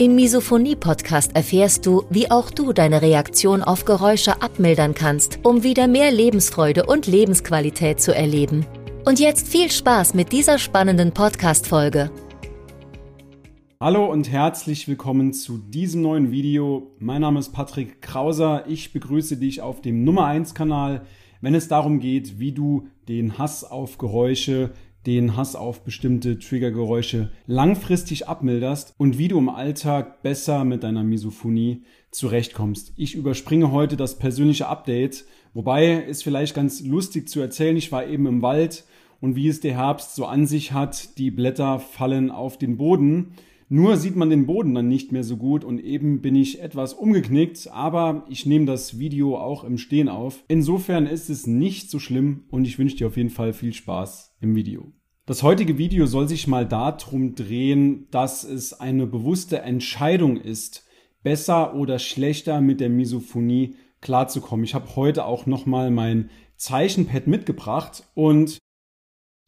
Im Misophonie-Podcast erfährst du, wie auch du deine Reaktion auf Geräusche abmildern kannst, um wieder mehr Lebensfreude und Lebensqualität zu erleben. Und jetzt viel Spaß mit dieser spannenden Podcast-Folge. Hallo und herzlich willkommen zu diesem neuen Video. Mein Name ist Patrick Krauser. Ich begrüße dich auf dem Nummer 1 Kanal wenn es darum geht, wie du den Hass auf Geräusche, den Hass auf bestimmte Triggergeräusche langfristig abmilderst und wie du im Alltag besser mit deiner Misophonie zurechtkommst. Ich überspringe heute das persönliche Update, wobei es vielleicht ganz lustig zu erzählen, ich war eben im Wald und wie es der Herbst so an sich hat, die Blätter fallen auf den Boden nur sieht man den Boden dann nicht mehr so gut und eben bin ich etwas umgeknickt, aber ich nehme das Video auch im Stehen auf. Insofern ist es nicht so schlimm und ich wünsche dir auf jeden Fall viel Spaß im Video. Das heutige Video soll sich mal darum drehen, dass es eine bewusste Entscheidung ist, besser oder schlechter mit der Misophonie klarzukommen. Ich habe heute auch nochmal mein Zeichenpad mitgebracht und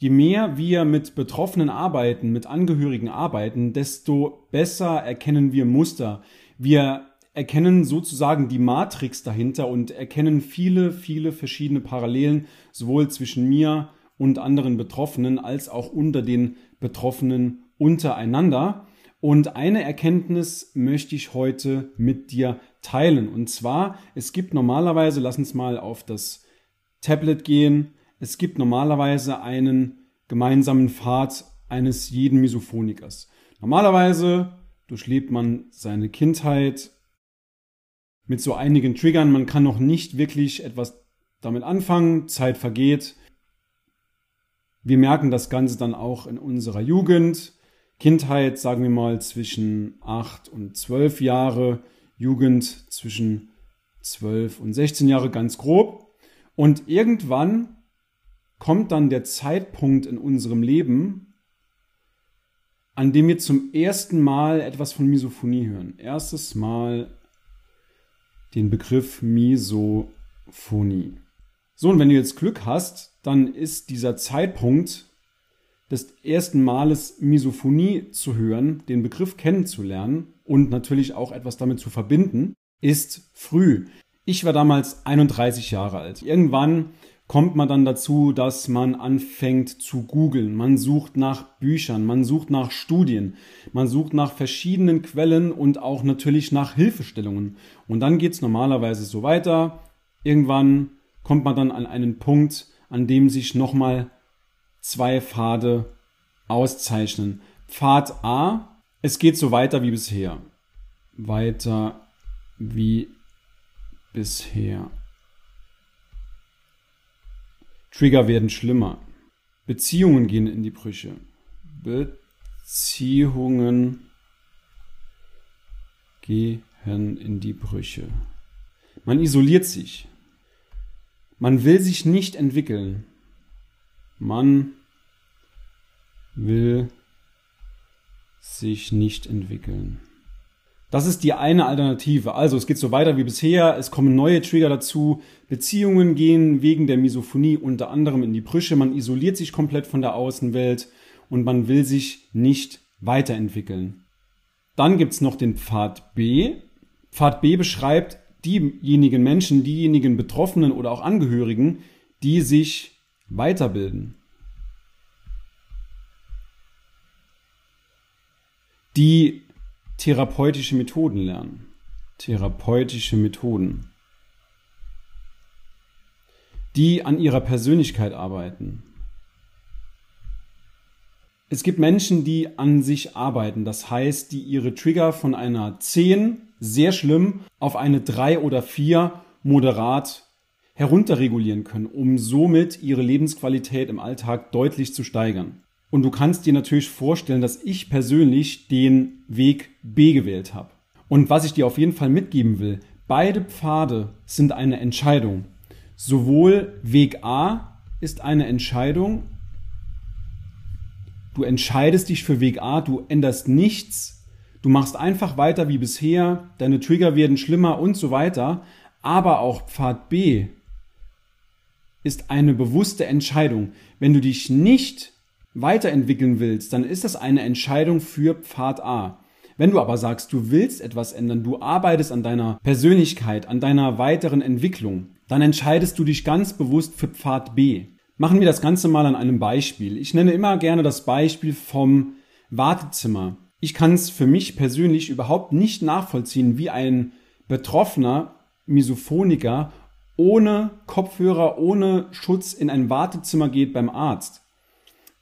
Je mehr wir mit Betroffenen arbeiten, mit Angehörigen arbeiten, desto besser erkennen wir Muster. Wir erkennen sozusagen die Matrix dahinter und erkennen viele, viele verschiedene Parallelen, sowohl zwischen mir und anderen Betroffenen als auch unter den Betroffenen untereinander. Und eine Erkenntnis möchte ich heute mit dir teilen. Und zwar, es gibt normalerweise, lass uns mal auf das Tablet gehen, es gibt normalerweise einen gemeinsamen Pfad eines jeden Misophonikers. Normalerweise durchlebt man seine Kindheit mit so einigen Triggern. Man kann noch nicht wirklich etwas damit anfangen. Zeit vergeht. Wir merken das Ganze dann auch in unserer Jugend. Kindheit, sagen wir mal, zwischen 8 und 12 Jahre. Jugend zwischen 12 und 16 Jahre, ganz grob. Und irgendwann kommt dann der Zeitpunkt in unserem Leben, an dem wir zum ersten Mal etwas von Misophonie hören. Erstes Mal den Begriff Misophonie. So, und wenn du jetzt Glück hast, dann ist dieser Zeitpunkt des ersten Males Misophonie zu hören, den Begriff kennenzulernen und natürlich auch etwas damit zu verbinden, ist früh. Ich war damals 31 Jahre alt. Irgendwann kommt man dann dazu, dass man anfängt zu googeln. Man sucht nach Büchern, man sucht nach Studien, man sucht nach verschiedenen Quellen und auch natürlich nach Hilfestellungen. Und dann geht es normalerweise so weiter. Irgendwann kommt man dann an einen Punkt, an dem sich nochmal zwei Pfade auszeichnen. Pfad A, es geht so weiter wie bisher. Weiter wie bisher. Trigger werden schlimmer. Beziehungen gehen in die Brüche. Beziehungen gehen in die Brüche. Man isoliert sich. Man will sich nicht entwickeln. Man will sich nicht entwickeln. Das ist die eine Alternative. Also es geht so weiter wie bisher, es kommen neue Trigger dazu, Beziehungen gehen wegen der Misophonie unter anderem in die Brüche, man isoliert sich komplett von der Außenwelt und man will sich nicht weiterentwickeln. Dann gibt's noch den Pfad B. Pfad B beschreibt diejenigen Menschen, diejenigen Betroffenen oder auch Angehörigen, die sich weiterbilden. Die therapeutische Methoden lernen. Therapeutische Methoden. Die an ihrer Persönlichkeit arbeiten. Es gibt Menschen, die an sich arbeiten, das heißt, die ihre Trigger von einer 10, sehr schlimm, auf eine 3 oder 4, moderat, herunterregulieren können, um somit ihre Lebensqualität im Alltag deutlich zu steigern. Und du kannst dir natürlich vorstellen, dass ich persönlich den Weg B gewählt habe. Und was ich dir auf jeden Fall mitgeben will, beide Pfade sind eine Entscheidung. Sowohl Weg A ist eine Entscheidung, du entscheidest dich für Weg A, du änderst nichts, du machst einfach weiter wie bisher, deine Trigger werden schlimmer und so weiter, aber auch Pfad B ist eine bewusste Entscheidung. Wenn du dich nicht weiterentwickeln willst, dann ist das eine Entscheidung für Pfad A. Wenn du aber sagst, du willst etwas ändern, du arbeitest an deiner Persönlichkeit, an deiner weiteren Entwicklung, dann entscheidest du dich ganz bewusst für Pfad B. Machen wir das Ganze mal an einem Beispiel. Ich nenne immer gerne das Beispiel vom Wartezimmer. Ich kann es für mich persönlich überhaupt nicht nachvollziehen, wie ein Betroffener Misophoniker ohne Kopfhörer, ohne Schutz in ein Wartezimmer geht beim Arzt.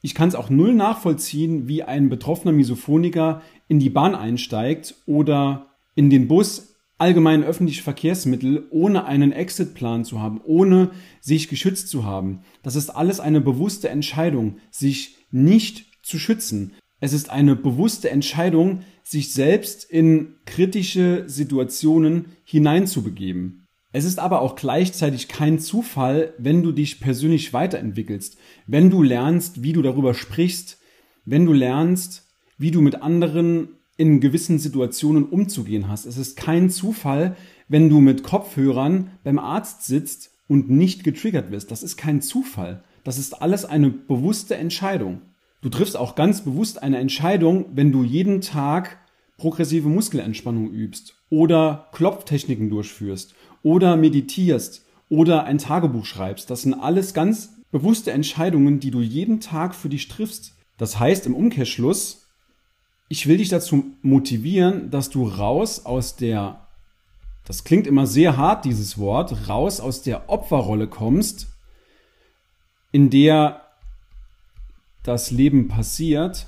Ich kann es auch null nachvollziehen, wie ein betroffener Misophoniker in die Bahn einsteigt oder in den Bus, allgemein öffentliche Verkehrsmittel, ohne einen Exitplan zu haben, ohne sich geschützt zu haben. Das ist alles eine bewusste Entscheidung, sich nicht zu schützen. Es ist eine bewusste Entscheidung, sich selbst in kritische Situationen hineinzubegeben. Es ist aber auch gleichzeitig kein Zufall, wenn du dich persönlich weiterentwickelst, wenn du lernst, wie du darüber sprichst, wenn du lernst, wie du mit anderen in gewissen Situationen umzugehen hast. Es ist kein Zufall, wenn du mit Kopfhörern beim Arzt sitzt und nicht getriggert wirst. Das ist kein Zufall. Das ist alles eine bewusste Entscheidung. Du triffst auch ganz bewusst eine Entscheidung, wenn du jeden Tag progressive Muskelentspannung übst oder Klopftechniken durchführst oder meditierst oder ein Tagebuch schreibst. Das sind alles ganz bewusste Entscheidungen, die du jeden Tag für dich triffst. Das heißt im Umkehrschluss, ich will dich dazu motivieren, dass du raus aus der, das klingt immer sehr hart, dieses Wort, raus aus der Opferrolle kommst, in der das Leben passiert.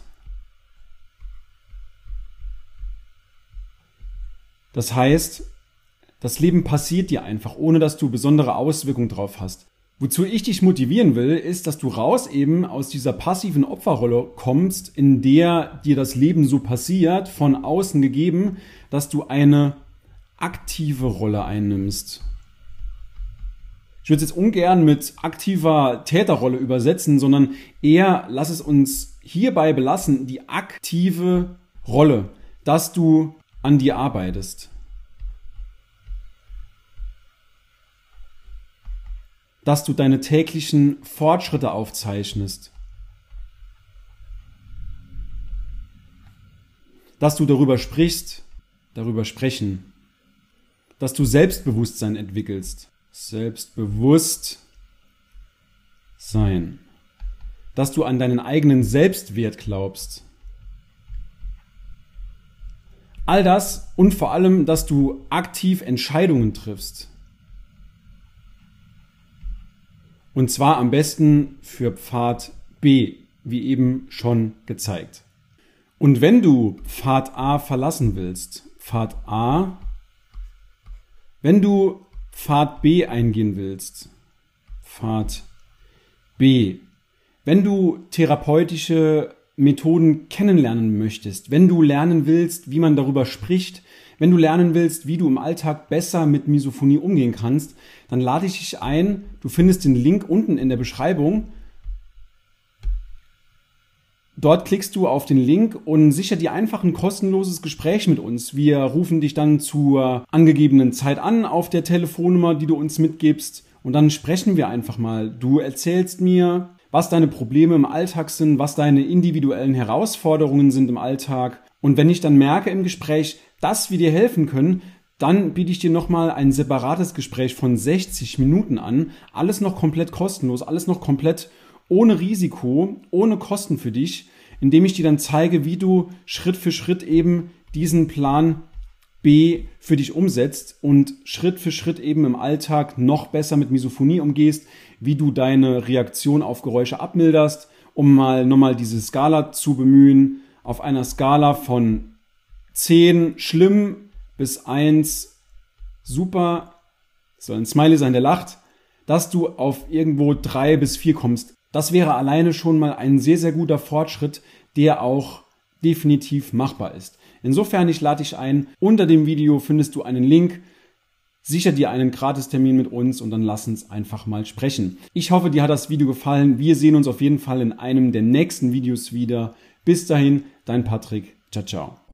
Das heißt, das Leben passiert dir einfach, ohne dass du besondere Auswirkungen drauf hast. Wozu ich dich motivieren will, ist, dass du raus eben aus dieser passiven Opferrolle kommst, in der dir das Leben so passiert, von außen gegeben, dass du eine aktive Rolle einnimmst. Ich würde es jetzt ungern mit aktiver Täterrolle übersetzen, sondern eher lass es uns hierbei belassen, die aktive Rolle, dass du an dir arbeitest. Dass du deine täglichen Fortschritte aufzeichnest. Dass du darüber sprichst, darüber sprechen. Dass du Selbstbewusstsein entwickelst. Selbstbewusst sein. Dass du an deinen eigenen Selbstwert glaubst. All das und vor allem, dass du aktiv Entscheidungen triffst. Und zwar am besten für Pfad B, wie eben schon gezeigt. Und wenn du Pfad A verlassen willst, Pfad A, wenn du Pfad B eingehen willst, Pfad B, wenn du therapeutische Methoden kennenlernen möchtest, wenn du lernen willst, wie man darüber spricht, wenn du lernen willst, wie du im Alltag besser mit Misophonie umgehen kannst, dann lade ich dich ein. Du findest den Link unten in der Beschreibung. Dort klickst du auf den Link und sicher dir einfach ein kostenloses Gespräch mit uns. Wir rufen dich dann zur angegebenen Zeit an auf der Telefonnummer, die du uns mitgibst. Und dann sprechen wir einfach mal. Du erzählst mir, was deine Probleme im Alltag sind, was deine individuellen Herausforderungen sind im Alltag. Und wenn ich dann merke im Gespräch, dass wir dir helfen können, dann biete ich dir nochmal ein separates Gespräch von 60 Minuten an. Alles noch komplett kostenlos, alles noch komplett ohne Risiko, ohne Kosten für dich, indem ich dir dann zeige, wie du Schritt für Schritt eben diesen Plan B für dich umsetzt und Schritt für Schritt eben im Alltag noch besser mit Misophonie umgehst, wie du deine Reaktion auf Geräusche abmilderst, um mal nochmal diese Skala zu bemühen, auf einer Skala von 10 schlimm bis 1 super, soll ein Smiley sein, der lacht, dass du auf irgendwo 3 bis 4 kommst. Das wäre alleine schon mal ein sehr, sehr guter Fortschritt, der auch definitiv machbar ist. Insofern, ich lade dich ein. Unter dem Video findest du einen Link. Sicher dir einen Gratistermin mit uns und dann lass uns einfach mal sprechen. Ich hoffe, dir hat das Video gefallen. Wir sehen uns auf jeden Fall in einem der nächsten Videos wieder. Bis dahin, dein Patrick. Ciao, ciao.